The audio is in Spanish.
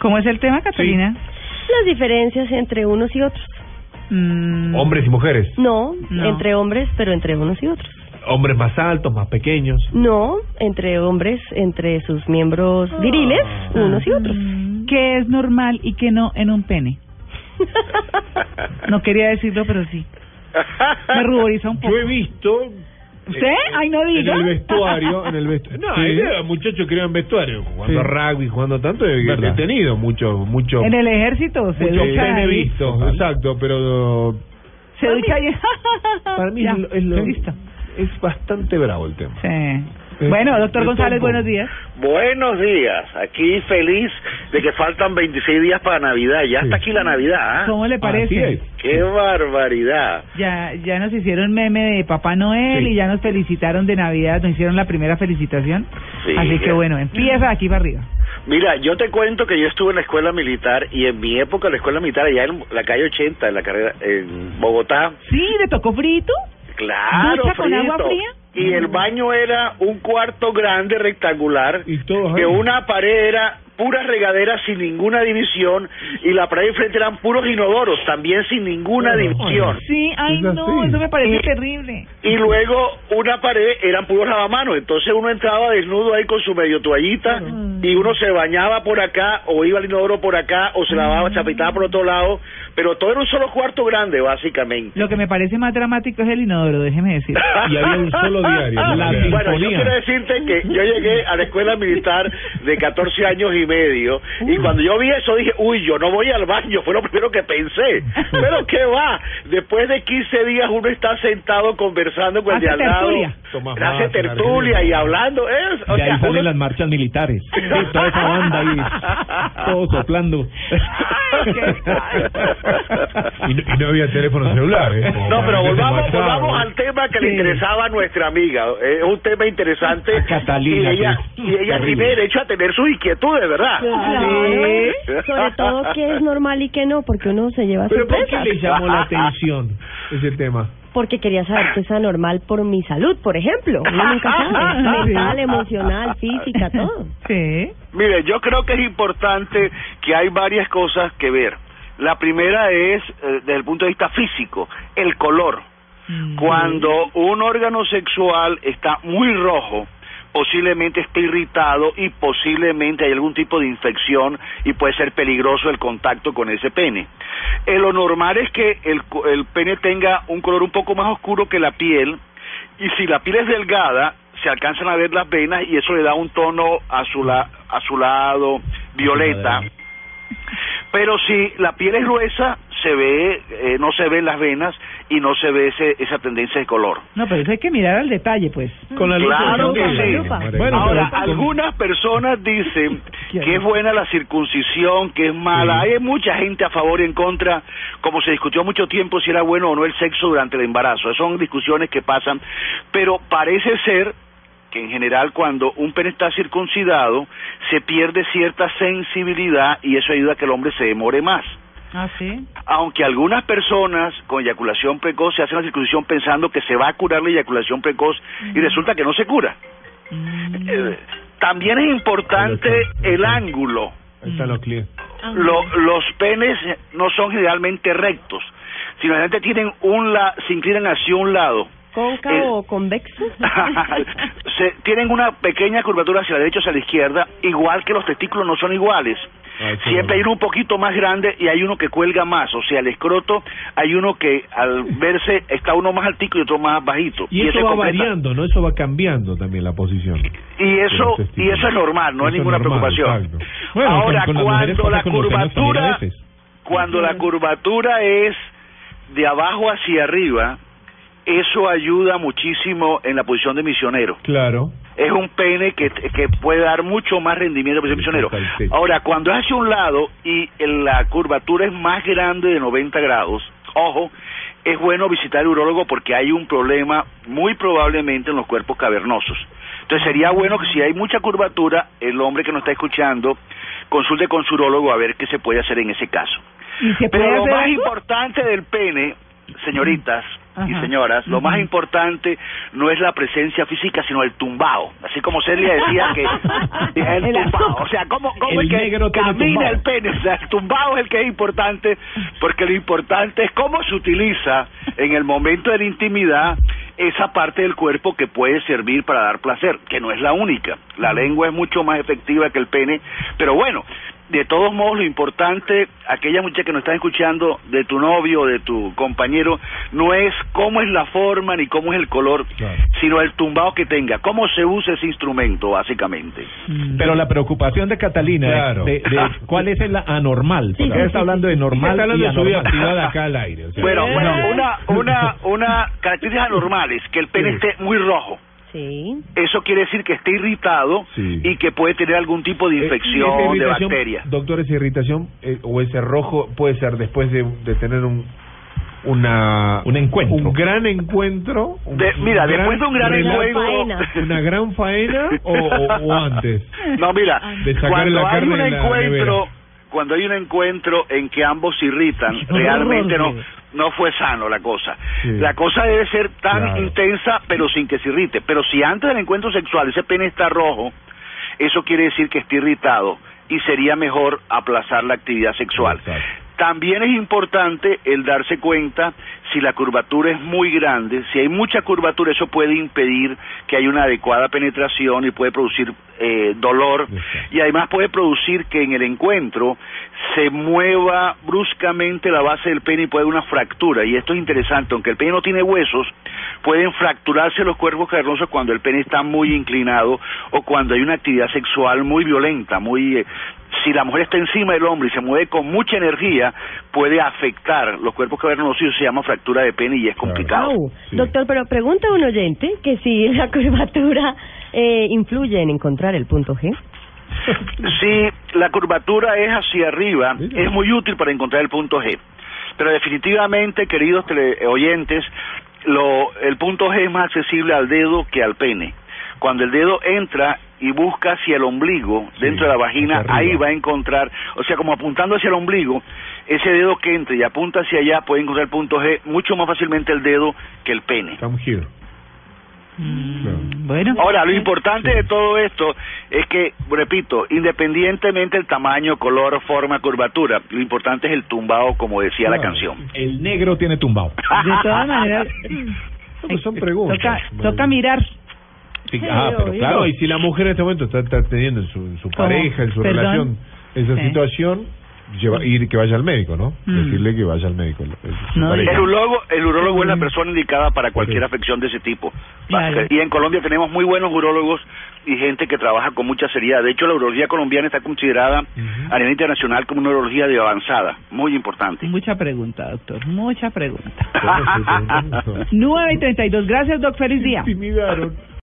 ¿Cómo es el tema, Catalina? Las diferencias entre unos y otros. Mm, Hombres y mujeres. No, No. entre hombres, pero entre unos y otros. Hombres más altos, más pequeños. No, entre hombres, entre sus miembros viriles, unos y otros. ¿Qué es normal y qué no en un pene? No quería decirlo, pero sí. Me ruboriza un poco. Yo he visto. ¿Usted? eh, Ay, no diga. En el vestuario. en el vestuario. No, Sí. de muchachos que en vestuario. Jugando Sí. rugby, jugando tanto. He, tenido mucho. mucho En el ejército se mucho pene visto. Exacto, pero. Se ahí. Para mí Ya, es, lo- es, lo- es bastante bravo el tema. Sí. Bueno, doctor González, buenos días. Buenos días, aquí feliz de que faltan 26 días para Navidad. Ya está aquí la Navidad, ¿ah? ¿Cómo le Así parece? es. ¡Qué barbaridad! Ya, ya nos hicieron meme de Papá Noel Sí. y ya nos felicitaron de Navidad, nos hicieron la primera felicitación. Sí. Así que bueno, empieza aquí para arriba. Mira, yo te cuento que yo estuve en la escuela militar y en mi época la escuela militar allá en la calle 80, en la carrera en Bogotá, Sí, ¿le tocó frito? claro, ¿Ducha con agua frito. fría? Y el baño era un cuarto grande rectangular Y todos que una pared era pura regadera sin ninguna división y la pared de frente eran puros inodoros también sin ninguna división. Sí, ay Es no, así. eso me parece Y- terrible. Y luego una pared eran puros lavamanos, entonces uno entraba desnudo ahí con su medio toallita y uno se bañaba por acá o iba al inodoro por acá o se lavaba, se afeitaba por otro lado, pero todo era un solo cuarto grande básicamente. Lo que me parece más dramático es el inodoro, déjeme decir. Y había un solo diario. La ¿no? bueno, yo quiero decirte que yo llegué a la escuela militar de 14 años y medio y cuando yo vi eso dije, uy, yo no voy al baño, fue lo primero que pensé. Pero ¿qué va? Después de 15 días uno está sentado conversando con el de al lado, hace tertulia y hablando. Es, o De ahí sea, salen uno- las marchas militares. Toda esa banda ahí, todos soplando. Y, no, y no había teléfono celular, ¿eh? No, pero que volvamos, volvamos al tema que le Sí. interesaba a nuestra amiga. Es un tema interesante. A Catalina, y ella, que y ella terrible. tiene derecho a tener sus inquietudes, ¿verdad? Claro. Sobre todo qué es normal y qué no, porque uno se lleva ¿Pero por qué sorpresas. le llamó la atención ese tema? Porque quería saber qué es anormal por mi salud, por ejemplo. Uno nunca sabe. Mental, emocional, física, todo. Sí. Mire, yo creo que es importante que hay varias cosas que ver. La primera es, eh, desde el punto de vista físico, el color. Cuando un órgano sexual está muy rojo, posiblemente esté irritado y posiblemente hay algún tipo de infección y puede ser peligroso el contacto con ese pene. Eh, lo normal es que el, el pene tenga un color un poco más oscuro que la piel y si la piel es delgada se alcanzan a ver las venas y eso le da un tono azula, azulado, violeta. Pero si la piel es gruesa, se ve, eh, no se ven las venas y no se ve ese, esa tendencia de color. No, pero eso hay que mirar al detalle, pues. Con la Claro que sí. Bueno, Ahora, pero algunas personas dicen que es buena la circuncisión, que es mala. Sí. Hay mucha gente a favor y en contra, como se discutió mucho tiempo si era bueno o no el sexo durante el embarazo. Son discusiones que pasan, pero parece ser que en general cuando un pene está circuncidado se pierde cierta sensibilidad y eso ayuda a que el hombre se demore más. Ah, sí. Aunque algunas personas con eyaculación precoz se hacen la circuncisión pensando que se va a curar la eyaculación precoz y resulta que no se cura. Eh, también es importante el ángulo. Ahí están los clientes. Lo- los penes no son generalmente rectos, sino generalmente tienen un la, se inclinan hacia un lado. ¿Cóncavo o convexo? se, tienen una pequeña curvatura hacia la derecha o hacia la izquierda, igual que los testículos no son iguales. Ah, Siempre hay no. uno un poquito más grande y hay uno que cuelga más, o sea, el escroto hay uno que al verse está uno más altico y otro más bajito. Y eso va completa- variando, ¿no? Eso va cambiando también la posición. Y eso, y eso es normal, no hay Eso es ninguna normal, preocupación. Bueno, Ahora, con- con cuando la curvatura, cuando la curvatura es de abajo hacia arriba, eso ayuda muchísimo en la posición de misionero. Claro. es un pene que, que puede dar mucho más rendimiento para el misionero. Ahora, cuando es hacia un lado y el- la curvatura es más grande de 90 grados, ojo, es bueno visitar al urólogo porque hay un problema muy probablemente en los cuerpos cavernosos. Entonces sería bueno que si hay mucha curvatura, el hombre que nos está escuchando consulte con su urólogo a ver qué se puede hacer en ese caso. ¿Y se puede Pero lo hacer más algo? importante del pene, señoritas y señoras, lo más importante no es la presencia física, sino el tumbao. Así como Celia decía que el El tumbao. O sea, ¿cómo, cómo El es que camina el pene? O sea, el tumbao es el que es importante, porque lo importante es cómo se utiliza en el momento de la intimidad esa parte del cuerpo que puede servir para dar placer, que no es la única. La lengua es mucho más efectiva que el pene, pero bueno, de todos modos lo importante, aquella muchacha que nos está escuchando de tu novio o de tu compañero, no es cómo es la forma ni cómo es el color, Claro. sino el tumbao que tenga, cómo se usa ese instrumento, básicamente. Pero la preocupación de Catalina Claro. de, de cuál es el anormal. Porque sí, sí, está sí, hablando de normal Está hablando y de su vida anormal. privada acá al aire. o sea, Bueno, bueno, una, una, una característica anormal es que el pene esté muy rojo. Sí. Eso quiere decir que esté irritado Sí. y que puede tener algún tipo de eh, infección, de bacteria. Doctor, esa irritación eh, o ese rojo puede ser después de, de tener un una Un encuentro. un gran encuentro un De- mira, después de un gran encuentro, faena. una gran faena o, o- o antes No, mira, De sacar cuando la hay un encuentro, cuando hay un encuentro en que ambos se irritan, realmente no. No fue sano la cosa. Sí. La cosa debe ser tan Claro. intensa, pero sin que se irrite. Pero si antes del encuentro sexual ese pene está rojo, eso quiere decir que está irritado y sería mejor aplazar la actividad sexual. Exacto. También es importante el darse cuenta si la curvatura es muy grande, si hay mucha curvatura, eso puede impedir que haya una adecuada penetración y puede producir eh, dolor. Y además puede producir que en el encuentro se mueva bruscamente la base del pene y puede haber una fractura. Y esto es interesante, aunque el pene no tiene huesos, pueden fracturarse los cuerpos cavernosos cuando el pene está muy inclinado o cuando hay una actividad sexual muy violenta, muy eh, si la mujer está encima del hombre y se mueve con mucha energía, puede afectar los cuerpos cavernosos se llama fractura de pene y es complicado. Sí. Doctor, pero pregunta un oyente que si la curvatura eh, influye en encontrar el punto G. Si la curvatura es hacia arriba, es muy útil para encontrar el punto G. Pero definitivamente, queridos tele- oyentes, lo, el punto G es más accesible al dedo que al pene. Cuando el dedo entra y busca hacia el ombligo, Sí, dentro de la vagina, ahí va a encontrar, o sea, como apuntando hacia el ombligo, ese dedo que entre y apunta hacia allá puede encontrar el punto G mucho más fácilmente el dedo que el pene. here Claro. Bueno. Ahora, lo importante de todo esto es que, repito, independientemente del tamaño, color, forma, curvatura, lo importante es el tumbao, como decía la canción. El negro tiene tumbao. De todas maneras, pues son preguntas toca, toca mirar. Sí, Sí, ah, pero obvio. claro. Y si la mujer en este momento está, está teniendo en su, en su ¿Cómo? pareja, en su Perdón. relación, esa Sí. situación, lleva, ir que vaya al médico, ¿no? Mm. Decirle que vaya al médico. No. El urólogo, el urólogo es la persona indicada para cualquier Sí. afección de ese tipo. Claro. Y en Colombia tenemos muy buenos urólogos y gente que trabaja con mucha seriedad. De hecho, la urología colombiana está considerada a nivel internacional como una urología de avanzada, muy importante. Mucha pregunta, doctor. Mucha pregunta. Sí, sí, sí, sí. 9 y 32. Gracias, doc. Feliz día. Intimidaron.